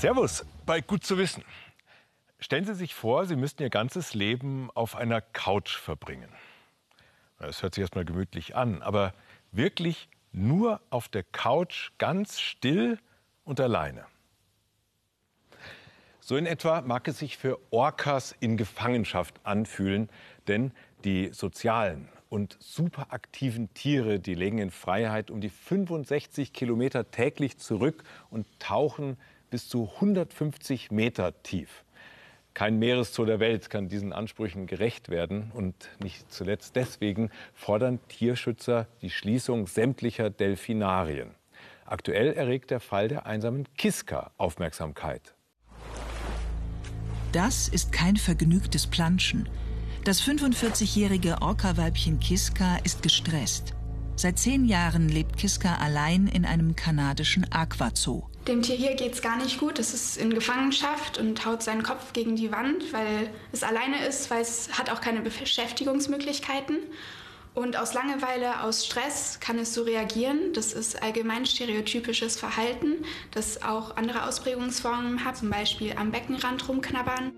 Servus bei Gut zu wissen. Stellen Sie sich vor, Sie müssten Ihr ganzes Leben auf einer Couch verbringen. Das hört sich erstmal gemütlich an, aber wirklich nur auf der Couch ganz still und alleine. So in etwa mag es sich für Orcas in Gefangenschaft anfühlen, denn die sozialen und superaktiven Tiere, die legen in Freiheit um die 65 Kilometer täglich zurück und tauchen bis zu 150 Meter tief. Kein Meereszoo der Welt kann diesen Ansprüchen gerecht werden. Und nicht zuletzt deswegen fordern Tierschützer die Schließung sämtlicher Delfinarien. Aktuell erregt der Fall der einsamen Kiska Aufmerksamkeit. Das ist kein vergnügtes Planschen. Das 45-jährige Orca-Weibchen Kiska ist gestresst. Seit zehn Jahren lebt Kiska allein in einem kanadischen Aquazoo. Dem Tier hier geht es gar nicht gut. Es ist in Gefangenschaft und haut seinen Kopf gegen die Wand, weil es alleine ist, weil es hat auch keine Beschäftigungsmöglichkeiten. Und aus Langeweile, aus Stress kann es so reagieren. Das ist allgemein stereotypisches Verhalten, das auch andere Ausprägungsformen hat, zum Beispiel am Beckenrand rumknabbern.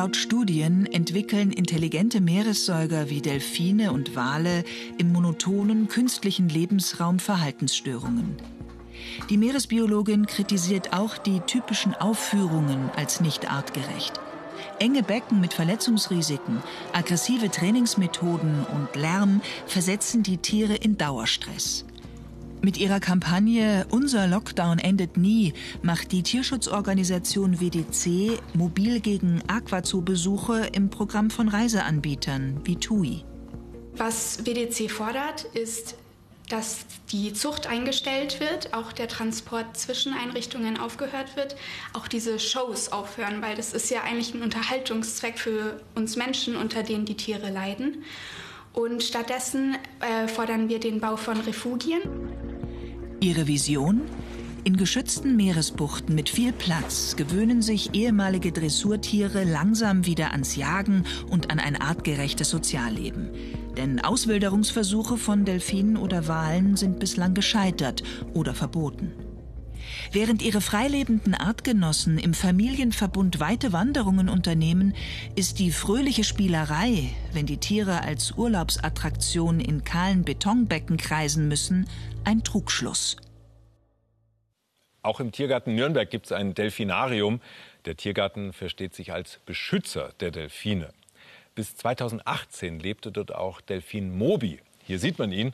Laut Studien entwickeln intelligente Meeressäuger wie Delfine und Wale im monotonen künstlichen Lebensraum Verhaltensstörungen. Die Meeresbiologin kritisiert auch die typischen Aufführungen als nicht artgerecht. Enge Becken mit Verletzungsrisiken, aggressive Trainingsmethoden und Lärm versetzen die Tiere in Dauerstress. Mit ihrer Kampagne Unser Lockdown endet nie macht die Tierschutzorganisation WDC mobil gegen Aquazoo-Besuche im Programm von Reiseanbietern wie TUI. Was WDC fordert, ist, dass die Zucht eingestellt wird, auch der Transport zwischen Einrichtungen aufgehört wird, auch diese Shows aufhören, weil das ist ja eigentlich ein Unterhaltungszweck für uns Menschen, unter denen die Tiere leiden. Und stattdessen äh, fordern wir den Bau von Refugien. Ihre Vision? In geschützten Meeresbuchten mit viel Platz gewöhnen sich ehemalige Dressurtiere langsam wieder ans Jagen und an ein artgerechtes Sozialleben. Denn Auswilderungsversuche von Delfinen oder Walen sind bislang gescheitert oder verboten. Während ihre freilebenden Artgenossen im Familienverbund weite Wanderungen unternehmen, ist die fröhliche Spielerei, wenn die Tiere als Urlaubsattraktion in kahlen Betonbecken kreisen müssen, ein Trugschluss. Auch im Tiergarten Nürnberg gibt es ein Delfinarium. Der Tiergarten versteht sich als Beschützer der Delfine. Bis 2018 lebte dort auch Delfin Mobi. Hier sieht man ihn,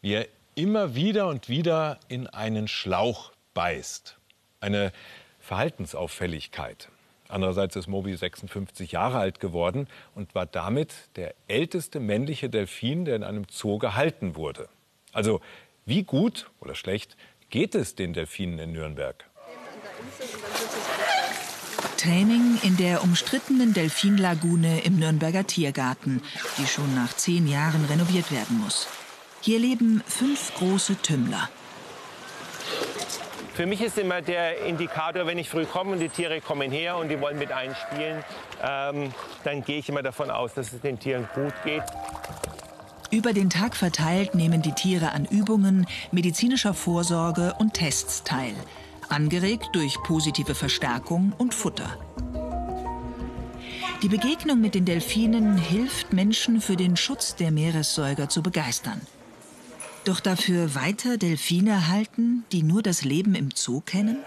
wie er immer wieder und wieder in einen Schlauch beißt. Eine Verhaltensauffälligkeit. Andererseits ist Mobi 56 Jahre alt geworden und war damit der älteste männliche Delfin, der in einem Zoo gehalten wurde. Also wie gut oder schlecht geht es den Delfinen in Nürnberg? Training in der umstrittenen Delfinlagune im Nürnberger Tiergarten, die schon nach zehn Jahren renoviert werden muss. Hier leben fünf große Tümmler. Für mich ist immer der Indikator, wenn ich früh komme und die Tiere kommen her und die wollen mit einspielen, ähm, dann gehe ich immer davon aus, dass es den Tieren gut geht. Über den Tag verteilt nehmen die Tiere an Übungen, medizinischer Vorsorge und Tests teil, angeregt durch positive Verstärkung und Futter. Die Begegnung mit den Delfinen hilft Menschen für den Schutz der Meeressäuger zu begeistern. Doch dafür weiter Delfine halten, die nur das Leben im Zoo kennen?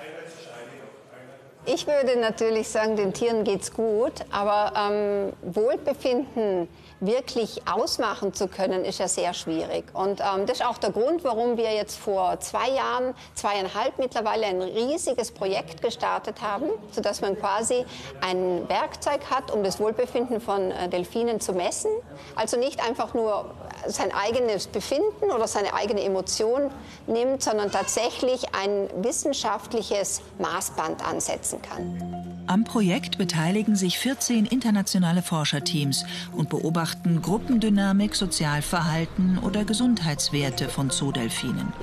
Ich würde natürlich sagen, den Tieren geht's gut, aber ähm, Wohlbefinden wirklich ausmachen zu können, ist ja sehr schwierig. Und ähm, das ist auch der Grund, warum wir jetzt vor zwei Jahren, zweieinhalb mittlerweile ein riesiges Projekt gestartet haben, sodass man quasi ein Werkzeug hat, um das Wohlbefinden von äh, Delfinen zu messen. Also nicht einfach nur sein eigenes Befinden oder seine eigene Emotion nimmt, sondern tatsächlich ein wissenschaftliches Maßband ansetzen kann. Am Projekt beteiligen sich 14 internationale Forscherteams und beobachten Gruppendynamik, Sozialverhalten oder Gesundheitswerte von Zoodelfinen.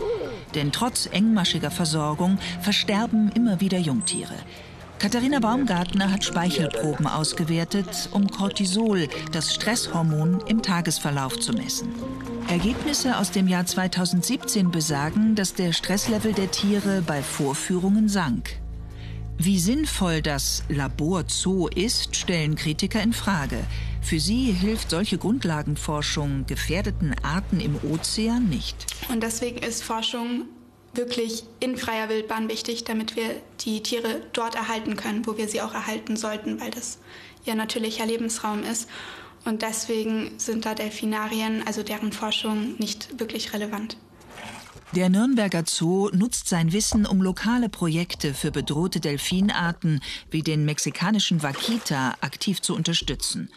Denn trotz engmaschiger Versorgung versterben immer wieder Jungtiere. Katharina Baumgartner hat Speichelproben ausgewertet, um Cortisol, das Stresshormon, im Tagesverlauf zu messen. Ergebnisse aus dem Jahr 2017 besagen, dass der Stresslevel der Tiere bei Vorführungen sank. Wie sinnvoll das Labor Zoo ist, stellen Kritiker in Frage. Für sie hilft solche Grundlagenforschung gefährdeten Arten im Ozean nicht. Und deswegen ist Forschung wirklich in freier Wildbahn wichtig, damit wir die Tiere dort erhalten können, wo wir sie auch erhalten sollten, weil das ihr natürlicher Lebensraum ist. Und deswegen sind da Delfinarien, also deren Forschung, nicht wirklich relevant. Der Nürnberger Zoo nutzt sein Wissen, um lokale Projekte für bedrohte Delfinarten wie den mexikanischen Vaquita aktiv zu unterstützen.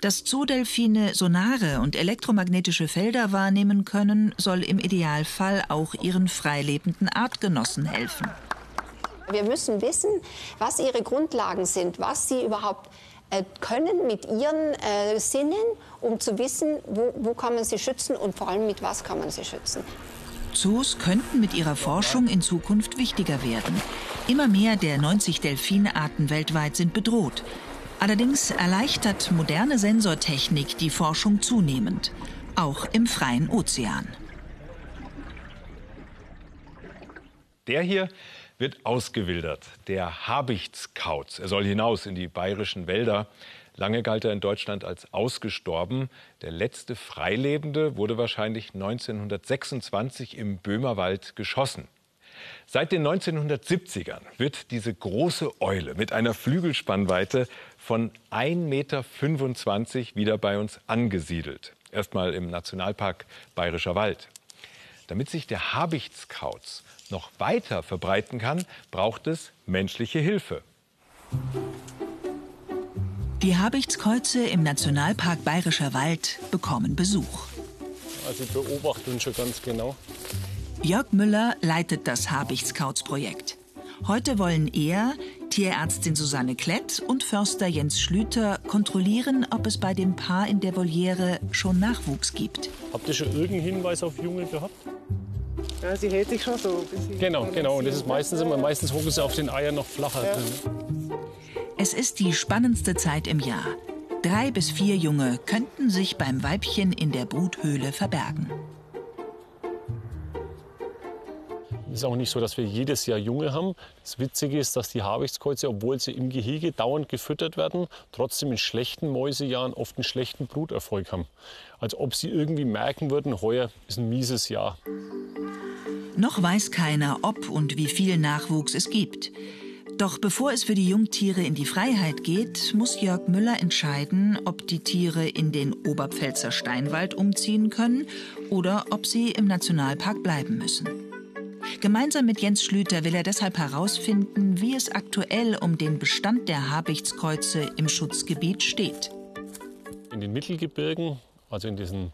Dass Zoodelfine Sonare und elektromagnetische Felder wahrnehmen können, soll im Idealfall auch ihren freilebenden Artgenossen helfen. Wir müssen wissen, was ihre Grundlagen sind, was sie überhaupt äh, können mit ihren äh, Sinnen, um zu wissen, wo, wo kann man sie schützen und vor allem mit was kann man sie schützen. Zoos könnten mit ihrer Forschung in Zukunft wichtiger werden. Immer mehr der 90 Delfinarten weltweit sind bedroht. Allerdings erleichtert moderne Sensortechnik die Forschung zunehmend, auch im freien Ozean. Der hier wird ausgewildert, der Habichtskauz. Er soll hinaus in die bayerischen Wälder. Lange galt er in Deutschland als ausgestorben. Der letzte Freilebende wurde wahrscheinlich 1926 im Böhmerwald geschossen. Seit den 1970ern wird diese große Eule mit einer Flügelspannweite von 1,25 Meter wieder bei uns angesiedelt. Erstmal im Nationalpark Bayerischer Wald. Damit sich der Habichtskauz noch weiter verbreiten kann, braucht es menschliche Hilfe. Die Habichtskreuze im Nationalpark Bayerischer Wald bekommen Besuch. Also ich beobachte uns schon ganz genau. Jörg Müller leitet das Habichtskauz-Projekt. Heute wollen er, Tierärztin Susanne Klett und Förster Jens Schlüter kontrollieren, ob es bei dem Paar in der Voliere schon Nachwuchs gibt. Habt ihr schon irgendeinen Hinweis auf Junge gehabt? Ja, sie hält sich schon so. Genau, genau. Und das ist meistens immer, meistens hocken sie auf den Eiern noch flacher ja. drin. Es ist die spannendste Zeit im Jahr. Drei bis vier Junge könnten sich beim Weibchen in der Bruthöhle verbergen. Es ist auch nicht so, dass wir jedes Jahr Junge haben. Das Witzige ist, dass die Habichtskreuze, obwohl sie im Gehege dauernd gefüttert werden, trotzdem in schlechten Mäusejahren oft einen schlechten Bruterfolg haben. Als ob sie irgendwie merken würden, heuer ist ein mieses Jahr. Noch weiß keiner, ob und wie viel Nachwuchs es gibt. Doch bevor es für die Jungtiere in die Freiheit geht, muss Jörg Müller entscheiden, ob die Tiere in den Oberpfälzer Steinwald umziehen können oder ob sie im Nationalpark bleiben müssen. Gemeinsam mit Jens Schlüter will er deshalb herausfinden, wie es aktuell um den Bestand der Habichtskreuze im Schutzgebiet steht. In den Mittelgebirgen, also in diesen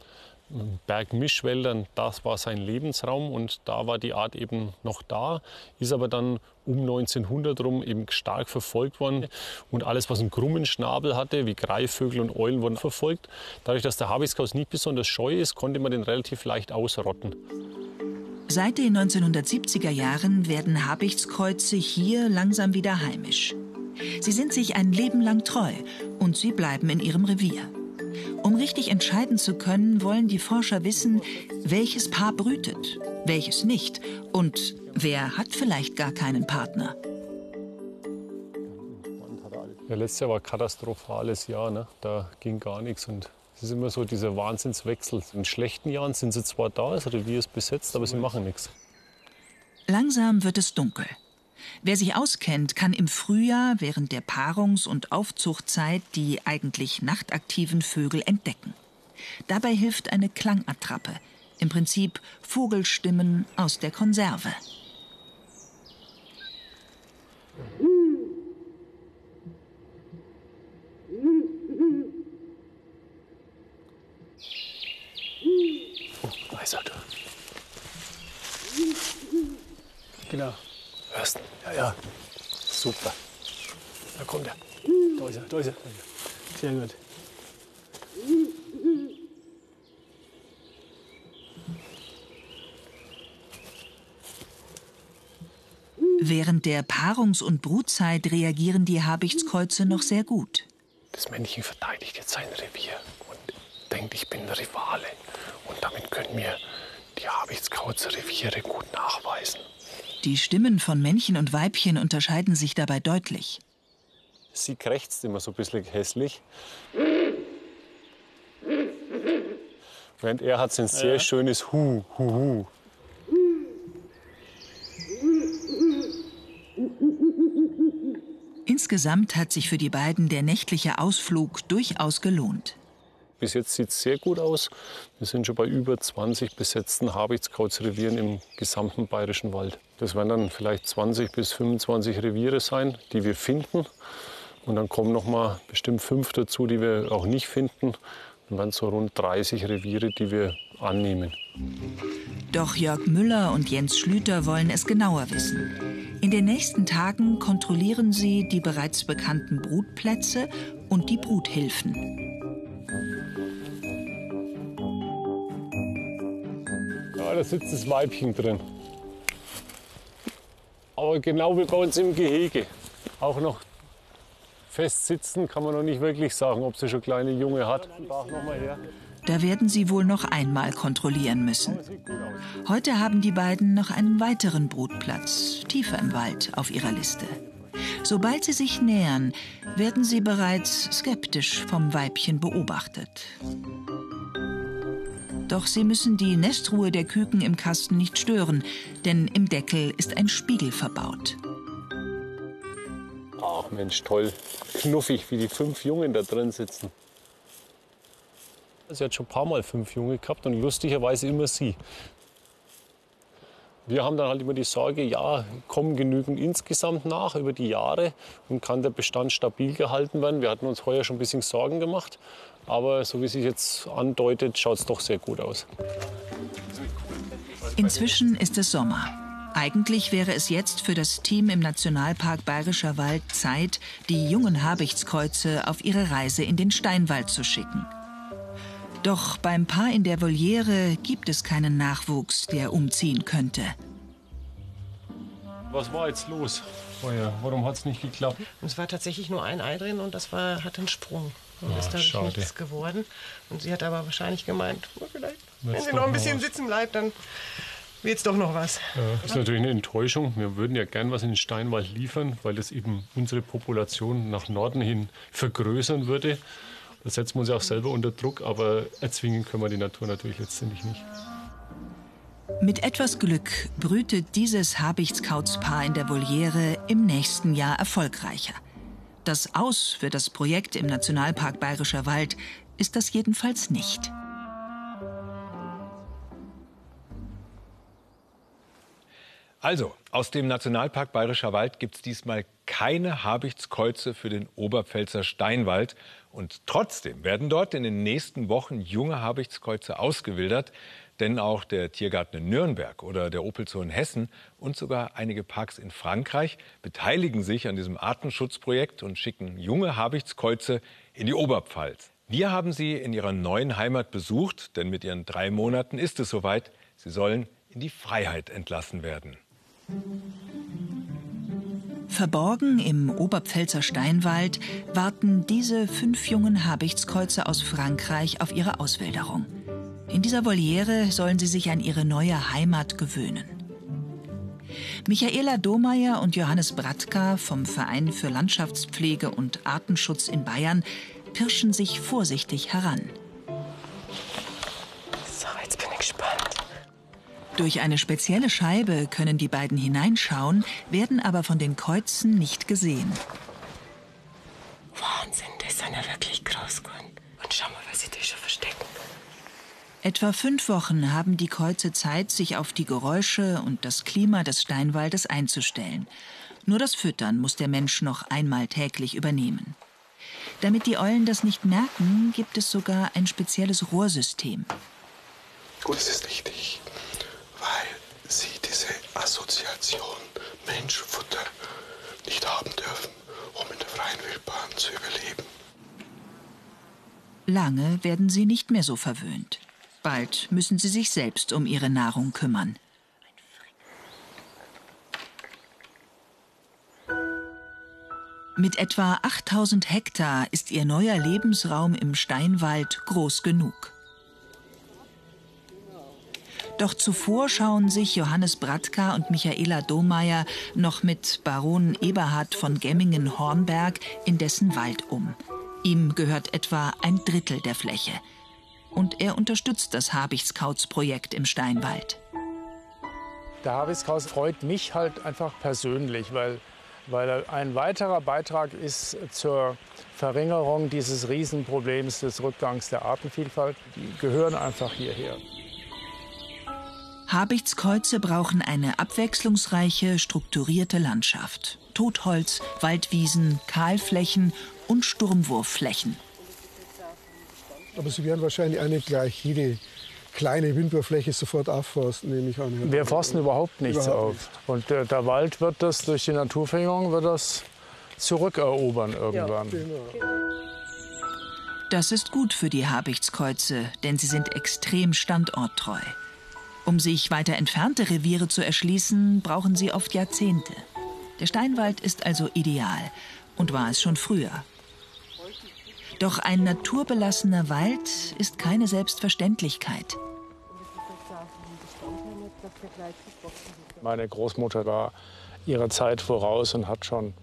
Bergmischwäldern, das war sein Lebensraum und da war die Art eben noch da, ist aber dann um 1900 rum eben stark verfolgt worden und alles, was einen krummen Schnabel hatte, wie Greifvögel und Eulen, wurden verfolgt. Dadurch, dass der Habichtskauz nicht besonders scheu ist, konnte man den relativ leicht ausrotten. Seit den 1970er Jahren werden Habichtskreuze hier langsam wieder heimisch. Sie sind sich ein Leben lang treu und sie bleiben in ihrem Revier. Um richtig entscheiden zu können, wollen die Forscher wissen, welches Paar brütet, welches nicht und wer hat vielleicht gar keinen Partner. Ja, letztes Jahr war ein katastrophales Jahr. Ne? Da ging gar nichts. Und es ist immer so dieser Wahnsinnswechsel. In schlechten Jahren sind sie zwar da, das Revier ist besetzt, aber sie machen nichts. Langsam wird es dunkel. Wer sich auskennt, kann im Frühjahr während der Paarungs- und Aufzuchtzeit die eigentlich nachtaktiven Vögel entdecken. Dabei hilft eine Klangattrappe, im Prinzip Vogelstimmen aus der Konserve. Oh, da ist er. Genau. Hörst Ja, ja. Super. Da kommt er. Da ist er. Sehr gut. Während der Paarungs- und Brutzeit reagieren die Habichtskreuze noch sehr gut. Das Männchen verteidigt jetzt sein Revier und denkt, ich bin Rivale. Und damit können wir die Habichtskauz-Reviere gut nachweisen. Die Stimmen von Männchen und Weibchen unterscheiden sich dabei deutlich. Sie krächzt immer so ein bisschen hässlich. Während er hat ein sehr schönes Hu, Hu, Hu. Insgesamt hat sich für die beiden der nächtliche Ausflug durchaus gelohnt. Bis jetzt sieht es sehr gut aus. Wir sind schon bei über 20 besetzten Habichtskauzrevieren im gesamten bayerischen Wald. Das werden dann vielleicht 20 bis 25 Reviere sein, die wir finden. Und dann kommen noch mal bestimmt fünf dazu, die wir auch nicht finden. Dann werden so rund 30 Reviere, die wir annehmen. Doch Jörg Müller und Jens Schlüter wollen es genauer wissen. In den nächsten Tagen kontrollieren sie die bereits bekannten Brutplätze und die Bruthilfen. Ja, da sitzt das Weibchen drin. Aber genau wie bei uns im Gehege. Auch noch fest sitzen kann man noch nicht wirklich sagen, ob sie schon kleine Junge hat. Da werden sie wohl noch einmal kontrollieren müssen. Heute haben die beiden noch einen weiteren Brutplatz, tiefer im Wald, auf ihrer Liste. Sobald sie sich nähern, werden sie bereits skeptisch vom Weibchen beobachtet. Doch sie müssen die Nestruhe der Küken im Kasten nicht stören, denn im Deckel ist ein Spiegel verbaut. Mensch, toll. Knuffig, wie die fünf Jungen da drin sitzen. Sie hat schon ein paar Mal fünf Junge gehabt und lustigerweise immer sie. Wir haben dann halt immer die Sorge, ja, kommen genügend insgesamt nach über die Jahre und kann der Bestand stabil gehalten werden. Wir hatten uns heuer schon ein bisschen Sorgen gemacht, aber so wie sich jetzt andeutet, schaut es doch sehr gut aus. Inzwischen ist es Sommer. Eigentlich wäre es jetzt für das Team im Nationalpark Bayerischer Wald Zeit, die jungen Habichtskreuze auf ihre Reise in den Steinwald zu schicken. Doch beim Paar in der Voliere gibt es keinen Nachwuchs, der umziehen könnte. Was war jetzt los? Heuer? Warum hat es nicht geklappt? Es war tatsächlich nur ein Ei drin und das war, hat einen Sprung. Und Ah, ist dadurch schade. nichts geworden. Und sie hat aber wahrscheinlich gemeint, oh, vielleicht, wenn sie noch ein bisschen was. sitzen bleibt, dann es doch noch was. Das ist natürlich eine Enttäuschung. Wir würden ja gern was in den Steinwald liefern, weil das eben unsere Population nach Norden hin vergrößern würde. Da setzen wir uns ja auch selber unter Druck, aber erzwingen können wir die Natur natürlich letztendlich nicht. Mit etwas Glück brütet dieses Habichtskautspaar in der Voliere im nächsten Jahr erfolgreicher. Das Aus für das Projekt im Nationalpark Bayerischer Wald ist das jedenfalls nicht. Also, aus dem Nationalpark Bayerischer Wald gibt es diesmal keine Habichtskreuze für den Oberpfälzer Steinwald. Und trotzdem werden dort in den nächsten Wochen junge Habichtskreuze ausgewildert. Denn auch der Tiergarten in Nürnberg oder der Opelzoo in Hessen und sogar einige Parks in Frankreich beteiligen sich an diesem Artenschutzprojekt und schicken junge Habichtskreuze in die Oberpfalz. Wir haben sie in ihrer neuen Heimat besucht, denn mit ihren drei Monaten ist es soweit. Sie sollen in die Freiheit entlassen werden. Verborgen im Oberpfälzer Steinwald warten diese fünf jungen Habichtskreuze aus Frankreich auf ihre Auswilderung. In dieser Voliere sollen sie sich an ihre neue Heimat gewöhnen. Michaela Domeyer und Johannes Bratka vom Verein für Landschaftspflege und Artenschutz in Bayern pirschen sich vorsichtig heran. Durch eine spezielle Scheibe können die beiden hineinschauen, werden aber von den Kreuzen nicht gesehen. Wahnsinn, das sind ja wirklich groß geworden. Und schau mal, was sie da schon verstecken. Etwa fünf Wochen haben die Kreuze Zeit, sich auf die Geräusche und das Klima des Steinwaldes einzustellen. Nur das Füttern muss der Mensch noch einmal täglich übernehmen. Damit die Eulen das nicht merken, gibt es sogar ein spezielles Rohrsystem. Gut, es ist wichtig, weil Sie diese Assoziation Mensch-Futter nicht haben dürfen, um in der freien Wildbahn zu überleben. Lange werden sie nicht mehr so verwöhnt. Bald müssen sie sich selbst um ihre Nahrung kümmern. Mit etwa 8000 Hektar ist ihr neuer Lebensraum im Steinwald groß genug. Doch zuvor schauen sich Johannes Bratka und Michaela Domeyer noch mit Baron Eberhard von Gemmingen-Hornberg in dessen Wald um. Ihm gehört etwa ein Drittel der Fläche. Und er unterstützt das Habichtskauz-Projekt im Steinwald. Der Habichtskauz freut mich halt einfach persönlich, weil, weil er ein weiterer Beitrag ist zur Verringerung dieses Riesenproblems des Rückgangs der Artenvielfalt. Die gehören einfach hierher. Habichtskreuze brauchen eine abwechslungsreiche, strukturierte Landschaft. Totholz, Waldwiesen, Kahlflächen und Sturmwurfflächen. Aber Sie werden wahrscheinlich auch nicht gleich jede kleine Windwurffläche sofort aufforsten, nehme ich an. Wir forsten überhaupt nichts überhaupt auf. Und der, der, Wald wird das durch die Naturverjüngung wird das zurückerobern irgendwann. Ja, genau. Das ist gut für die Habichtskreuze, denn sie sind extrem standorttreu. Um sich weiter entfernte Reviere zu erschließen, brauchen sie oft Jahrzehnte. Der Steinwald ist also ideal und war es schon früher. Doch ein naturbelassener Wald ist keine Selbstverständlichkeit. Meine Großmutter war ihrer Zeit voraus und hat schon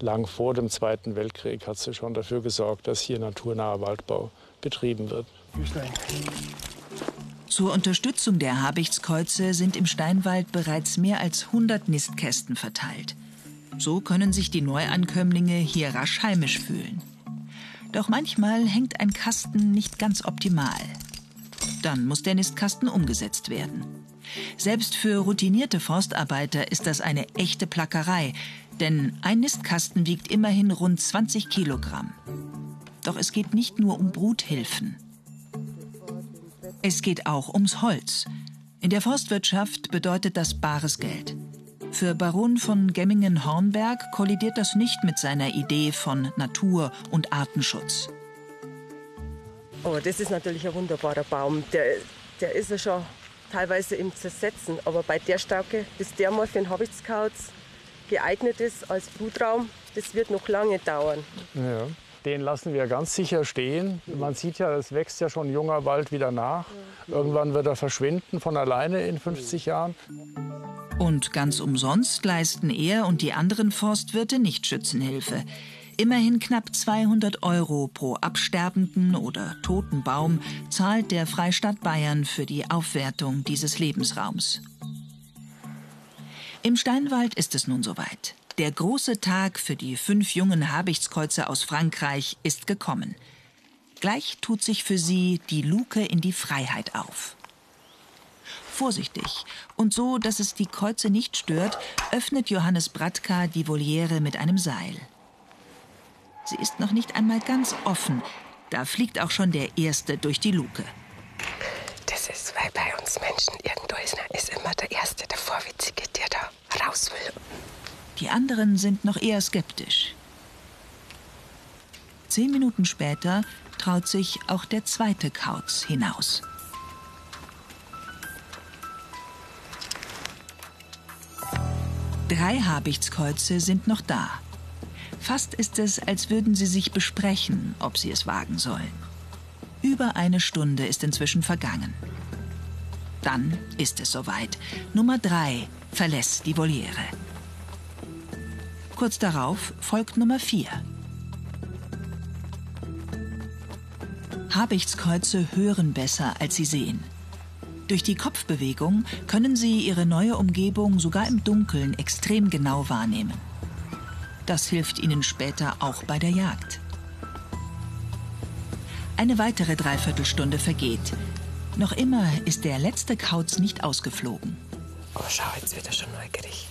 lang vor dem Zweiten Weltkrieg hat sie schon dafür gesorgt, dass hier naturnaher Waldbau betrieben wird. Zur Unterstützung der Habichtskreuze sind im Steinwald bereits mehr als 100 Nistkästen verteilt. So können sich die Neuankömmlinge hier rasch heimisch fühlen. Doch manchmal hängt ein Kasten nicht ganz optimal. Dann muss der Nistkasten umgesetzt werden. Selbst für routinierte Forstarbeiter ist das eine echte Plackerei, denn ein Nistkasten wiegt immerhin rund 20 Kilogramm. Doch es geht nicht nur um Bruthilfen. Es geht auch ums Holz. In der Forstwirtschaft bedeutet das bares Geld. Für Baron von Gemmingen-Hornberg kollidiert das nicht mit seiner Idee von Natur- und Artenschutz. Oh, das ist natürlich ein wunderbarer Baum. Der, der ist ja schon teilweise im Zersetzen. Aber bei der Stärke, bis der mal für den Habichtskauz geeignet ist als Brutraum, das wird noch lange dauern. Ja. Den lassen wir ganz sicher stehen. Man sieht ja, es wächst ja schon junger Wald wieder nach. Irgendwann wird er verschwinden von alleine in 50 Jahren. Und ganz umsonst leisten er und die anderen Forstwirte nicht Schützenhilfe. Immerhin knapp 200 Euro pro absterbenden oder toten Baum zahlt der Freistaat Bayern für die Aufwertung dieses Lebensraums. Im Steinwald ist es nun soweit. Der große Tag für die fünf jungen Habichtskreuze aus Frankreich ist gekommen. Gleich tut sich für sie die Luke in die Freiheit auf. Vorsichtig und so, dass es die Kreuze nicht stört, öffnet Johannes Bratka die Voliere mit einem Seil. Sie ist noch nicht einmal ganz offen. Da fliegt auch schon der Erste durch die Luke. Das ist, weil bei uns Menschen irgendwo ist, ist immer der Erste, der Vorwitzige, der da raus will. Die anderen sind noch eher skeptisch. Zehn Minuten später traut sich auch der zweite Kauz hinaus. Drei Habichtskreuze sind noch da. Fast ist es, als würden sie sich besprechen, ob sie es wagen sollen. Über eine Stunde ist inzwischen vergangen. Dann ist es soweit. Nummer drei verlässt die Voliere. Kurz darauf folgt Nummer 4. Habichtskreuze hören besser, als sie sehen. Durch die Kopfbewegung können sie ihre neue Umgebung sogar im Dunkeln extrem genau wahrnehmen. Das hilft ihnen später auch bei der Jagd. Eine weitere Dreiviertelstunde vergeht. Noch immer ist der letzte Kauz nicht ausgeflogen. Oh, schau, jetzt wird er schon neugierig.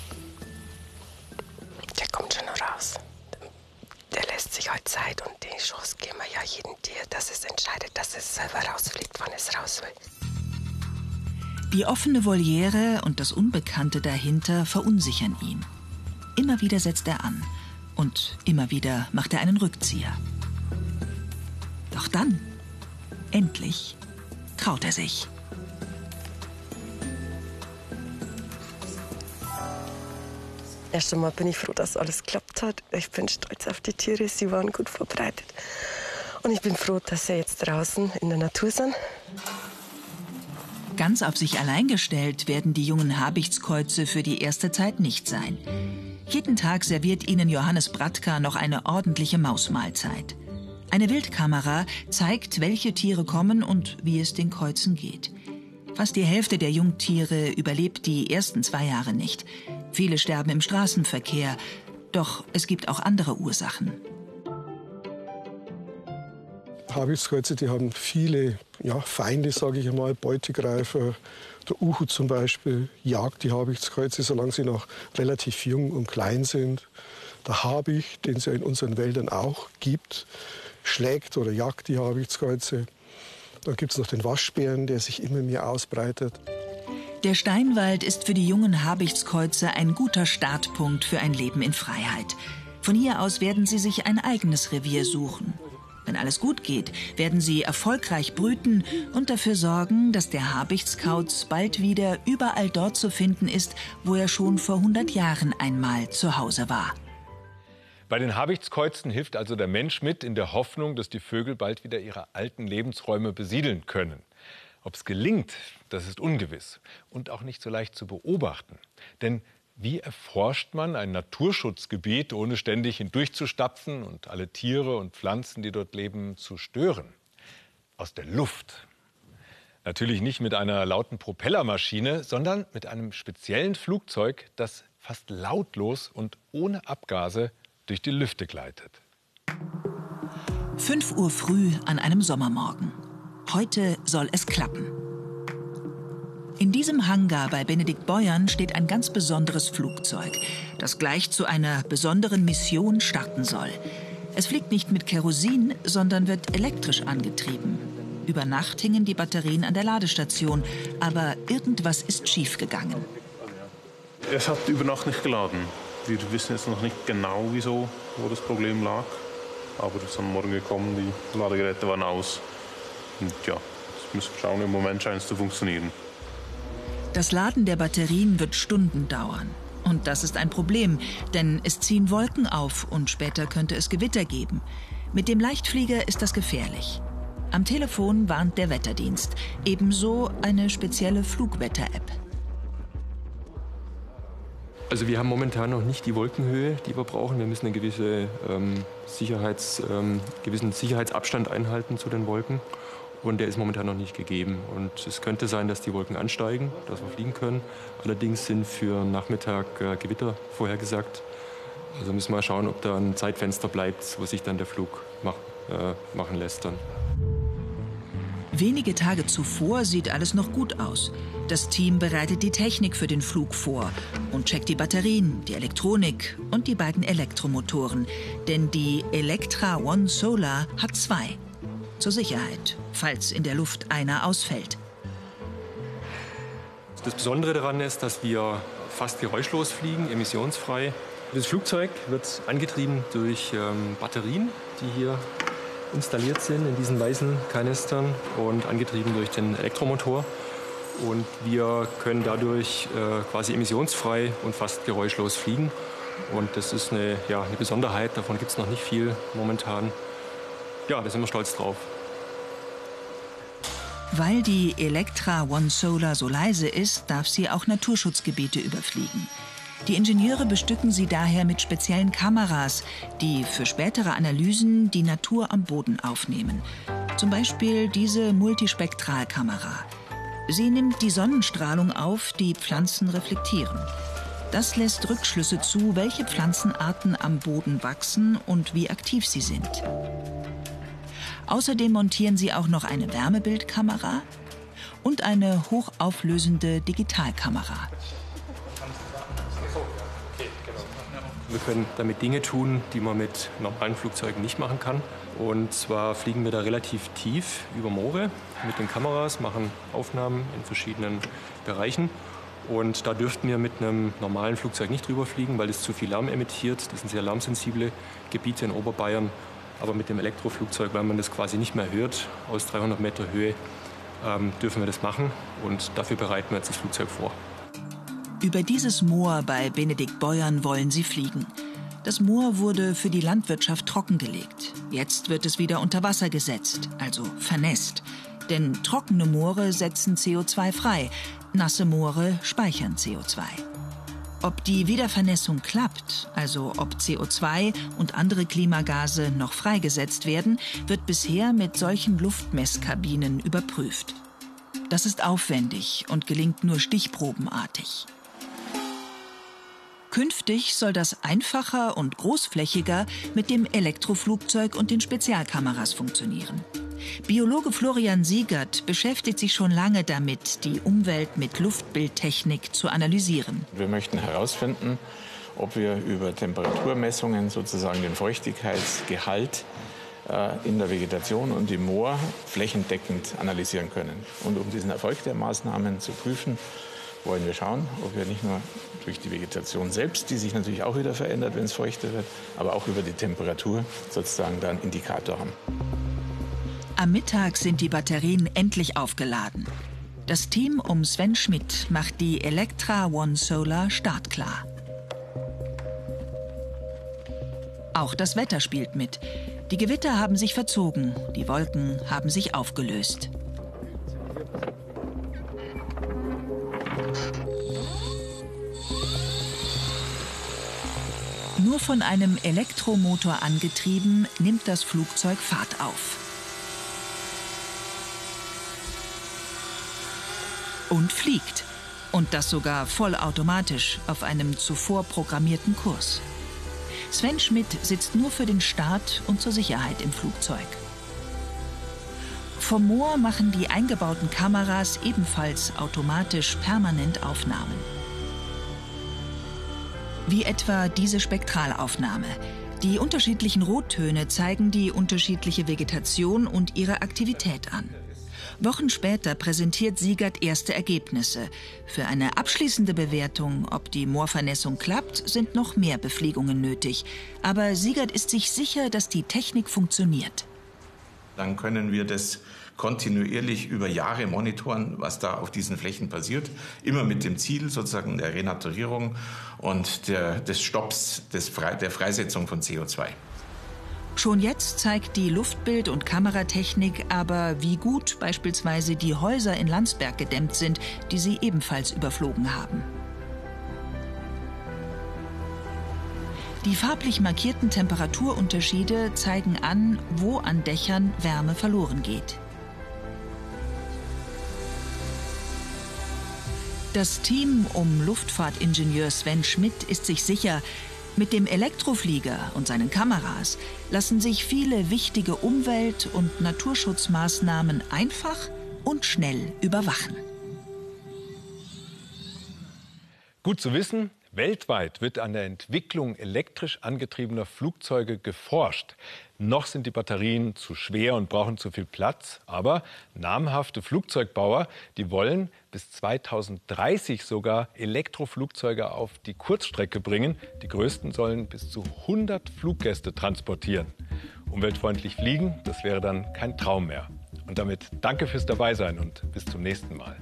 Sich heute Zeit und die Chance geben wir ja jedem Tier, dass es entscheidet, dass es selber rausfliegt, wann es raus will. Die offene Voliere und das Unbekannte dahinter verunsichern ihn. Immer wieder setzt er an und immer wieder macht er einen Rückzieher. Doch dann, endlich, traut er sich. Erst einmal bin ich froh, dass alles geklappt hat. Ich bin stolz auf die Tiere, sie waren gut vorbereitet. Und ich bin froh, dass sie jetzt draußen in der Natur sind. Ganz auf sich allein gestellt werden die jungen Habichtskreuze für die erste Zeit nicht sein. Jeden Tag serviert ihnen Johannes Bratka noch eine ordentliche Mausmahlzeit. Eine Wildkamera zeigt, welche Tiere kommen und wie es den Kreuzen geht. Fast die Hälfte der Jungtiere überlebt die ersten zwei Jahre nicht. Viele sterben im Straßenverkehr. Doch es gibt auch andere Ursachen. Habichtskreuze, die haben viele ja, Feinde, sage ich einmal, Beutegreifer. Der Uhu zum Beispiel jagt die Habichtskreuze, solange sie noch relativ jung und klein sind. Der Habicht, den es ja in unseren Wäldern auch gibt, schlägt oder jagt die Habichtskreuze. Dann gibt es noch den Waschbären, der sich immer mehr ausbreitet. Der Steinwald ist für die jungen Habichtskreuze ein guter Startpunkt für ein Leben in Freiheit. Von hier aus werden sie sich ein eigenes Revier suchen. Wenn alles gut geht, werden sie erfolgreich brüten und dafür sorgen, dass der Habichtskauz bald wieder überall dort zu finden ist, wo er schon vor 100 Jahren einmal zu Hause war. Bei den Habichtskreuzen hilft also der Mensch mit, in der Hoffnung, dass die Vögel bald wieder ihre alten Lebensräume besiedeln können. Ob es gelingt, das ist ungewiss und auch nicht so leicht zu beobachten. Denn wie erforscht man ein Naturschutzgebiet, ohne ständig hindurchzustapfen und alle Tiere und Pflanzen, die dort leben, zu stören? Aus der Luft. Natürlich nicht mit einer lauten Propellermaschine, sondern mit einem speziellen Flugzeug, das fast lautlos und ohne Abgase durch die Lüfte gleitet. 5 Uhr früh an einem Sommermorgen. Heute soll es klappen. In diesem Hangar bei Benedikt Beuern steht ein ganz besonderes Flugzeug, das gleich zu einer besonderen Mission starten soll. Es fliegt nicht mit Kerosin, sondern wird elektrisch angetrieben. Über Nacht hingen die Batterien an der Ladestation, aber irgendwas ist schiefgegangen. Es hat über Nacht nicht geladen. Wir wissen jetzt noch nicht genau, wieso, wo das Problem lag. Aber es ist am Morgen gekommen, die Ladegeräte waren aus. Und ja, jetzt müssen wir schauen. Im Moment scheint es zu funktionieren. Das Laden der Batterien wird Stunden dauern. Und das ist ein Problem, denn es ziehen Wolken auf und später könnte es Gewitter geben. Mit dem Leichtflieger ist das gefährlich. Am Telefon warnt der Wetterdienst, ebenso eine spezielle Flugwetter-App. Also wir haben momentan noch nicht die Wolkenhöhe, die wir brauchen. Wir müssen einen gewisse, ähm, Sicherheits, ähm, gewissen Sicherheitsabstand einhalten zu den Wolken. Und der ist momentan noch nicht gegeben. Und es könnte sein, dass die Wolken ansteigen, dass wir fliegen können. Allerdings sind für Nachmittag äh, Gewitter vorhergesagt. Also müssen wir schauen, ob da ein Zeitfenster bleibt, wo sich dann der Flug mach, äh, machen lässt dann. Wenige Tage zuvor sieht alles noch gut aus. Das Team bereitet die Technik für den Flug vor und checkt die Batterien, die Elektronik und die beiden Elektromotoren. Denn die Electra One Solar hat zwei. Zur Sicherheit, falls in der Luft einer ausfällt. Das Besondere daran ist, dass wir fast geräuschlos fliegen, emissionsfrei. Das Flugzeug wird angetrieben durch ähm, Batterien, die hier installiert sind in diesen weißen Kanistern und angetrieben durch den Elektromotor. Und wir können dadurch äh, quasi emissionsfrei und fast geräuschlos fliegen. Und das ist eine, ja, eine Besonderheit, davon gibt es noch nicht viel momentan. Ja, da sind wir stolz drauf. Weil die Electra One Solar so leise ist, darf sie auch Naturschutzgebiete überfliegen. Die Ingenieure bestücken sie daher mit speziellen Kameras, die für spätere Analysen die Natur am Boden aufnehmen. Zum Beispiel diese Multispektralkamera. Sie nimmt die Sonnenstrahlung auf, die Pflanzen reflektieren. Das lässt Rückschlüsse zu, welche Pflanzenarten am Boden wachsen und wie aktiv sie sind. Außerdem montieren sie auch noch eine Wärmebildkamera und eine hochauflösende Digitalkamera. Wir können damit Dinge tun, die man mit normalen Flugzeugen nicht machen kann. Und zwar fliegen wir da relativ tief über Moore mit den Kameras, machen Aufnahmen in verschiedenen Bereichen. Und da dürften wir mit einem normalen Flugzeug nicht drüber fliegen, weil es zu viel Lärm emittiert. Das sind sehr lärmsensible Gebiete in Oberbayern. Aber mit dem Elektroflugzeug, weil man das quasi nicht mehr hört, aus 300 Meter Höhe, ähm, dürfen wir das machen. Und dafür bereiten wir jetzt das Flugzeug vor. Über dieses Moor bei Benedikt Beuern wollen sie fliegen. Das Moor wurde für die Landwirtschaft trockengelegt. Jetzt wird es wieder unter Wasser gesetzt, also vernässt. Denn trockene Moore setzen CO2 frei, nasse Moore speichern CO2. Ob die Wiedervernässung klappt, also ob CO2 und andere Klimagase noch freigesetzt werden, wird bisher mit solchen Luftmesskabinen überprüft. Das ist aufwendig und gelingt nur stichprobenartig. Künftig soll das einfacher und großflächiger mit dem Elektroflugzeug und den Spezialkameras funktionieren. Biologe Florian Siegert beschäftigt sich schon lange damit, die Umwelt mit Luftbildtechnik zu analysieren. Wir möchten herausfinden, ob wir über Temperaturmessungen sozusagen den Feuchtigkeitsgehalt äh, in der Vegetation und im Moor flächendeckend analysieren können. Und um diesen Erfolg der Maßnahmen zu prüfen, wollen wir schauen, ob wir nicht nur durch die Vegetation selbst, die sich natürlich auch wieder verändert, wenn es feuchter wird, aber auch über die Temperatur sozusagen da einen Indikator haben. Am Mittag sind die Batterien endlich aufgeladen. Das Team um Sven Schmidt macht die Electra One Solar startklar. Auch das Wetter spielt mit. Die Gewitter haben sich verzogen, die Wolken haben sich aufgelöst. Nur von einem Elektromotor angetrieben, nimmt das Flugzeug Fahrt auf. Und fliegt. Und das sogar vollautomatisch auf einem zuvor programmierten Kurs. Sven Schmidt sitzt nur für den Start und zur Sicherheit im Flugzeug. Vom Moor machen die eingebauten Kameras ebenfalls automatisch permanent Aufnahmen. Wie etwa diese Spektralaufnahme. Die unterschiedlichen Rottöne zeigen die unterschiedliche Vegetation und ihre Aktivität an. Wochen später präsentiert Siegert erste Ergebnisse. Für eine abschließende Bewertung, ob die Moorvernässung klappt, sind noch mehr Befliegungen nötig. Aber Siegert ist sich sicher, dass die Technik funktioniert. Dann können wir das kontinuierlich über Jahre monitoren, was da auf diesen Flächen passiert. Immer mit dem Ziel sozusagen der Renaturierung und der, des Stopps des Fre der Freisetzung von CO2. Schon jetzt zeigt die Luftbild- und Kameratechnik aber, wie gut beispielsweise die Häuser in Landsberg gedämmt sind, die sie ebenfalls überflogen haben. Die farblich markierten Temperaturunterschiede zeigen an, wo an Dächern Wärme verloren geht. Das Team um Luftfahrtingenieur Sven Schmidt ist sich sicher, mit dem Elektroflieger und seinen Kameras lassen sich viele wichtige Umwelt- und Naturschutzmaßnahmen einfach und schnell überwachen. Gut zu wissen, weltweit wird an der Entwicklung elektrisch angetriebener Flugzeuge geforscht. Noch sind die Batterien zu schwer und brauchen zu viel Platz. Aber namhafte Flugzeugbauer, die wollen bis 2030 sogar Elektroflugzeuge auf die Kurzstrecke bringen. Die größten sollen bis zu 100 Fluggäste transportieren. Umweltfreundlich fliegen, das wäre dann kein Traum mehr. Und damit danke fürs Dabeisein und bis zum nächsten Mal.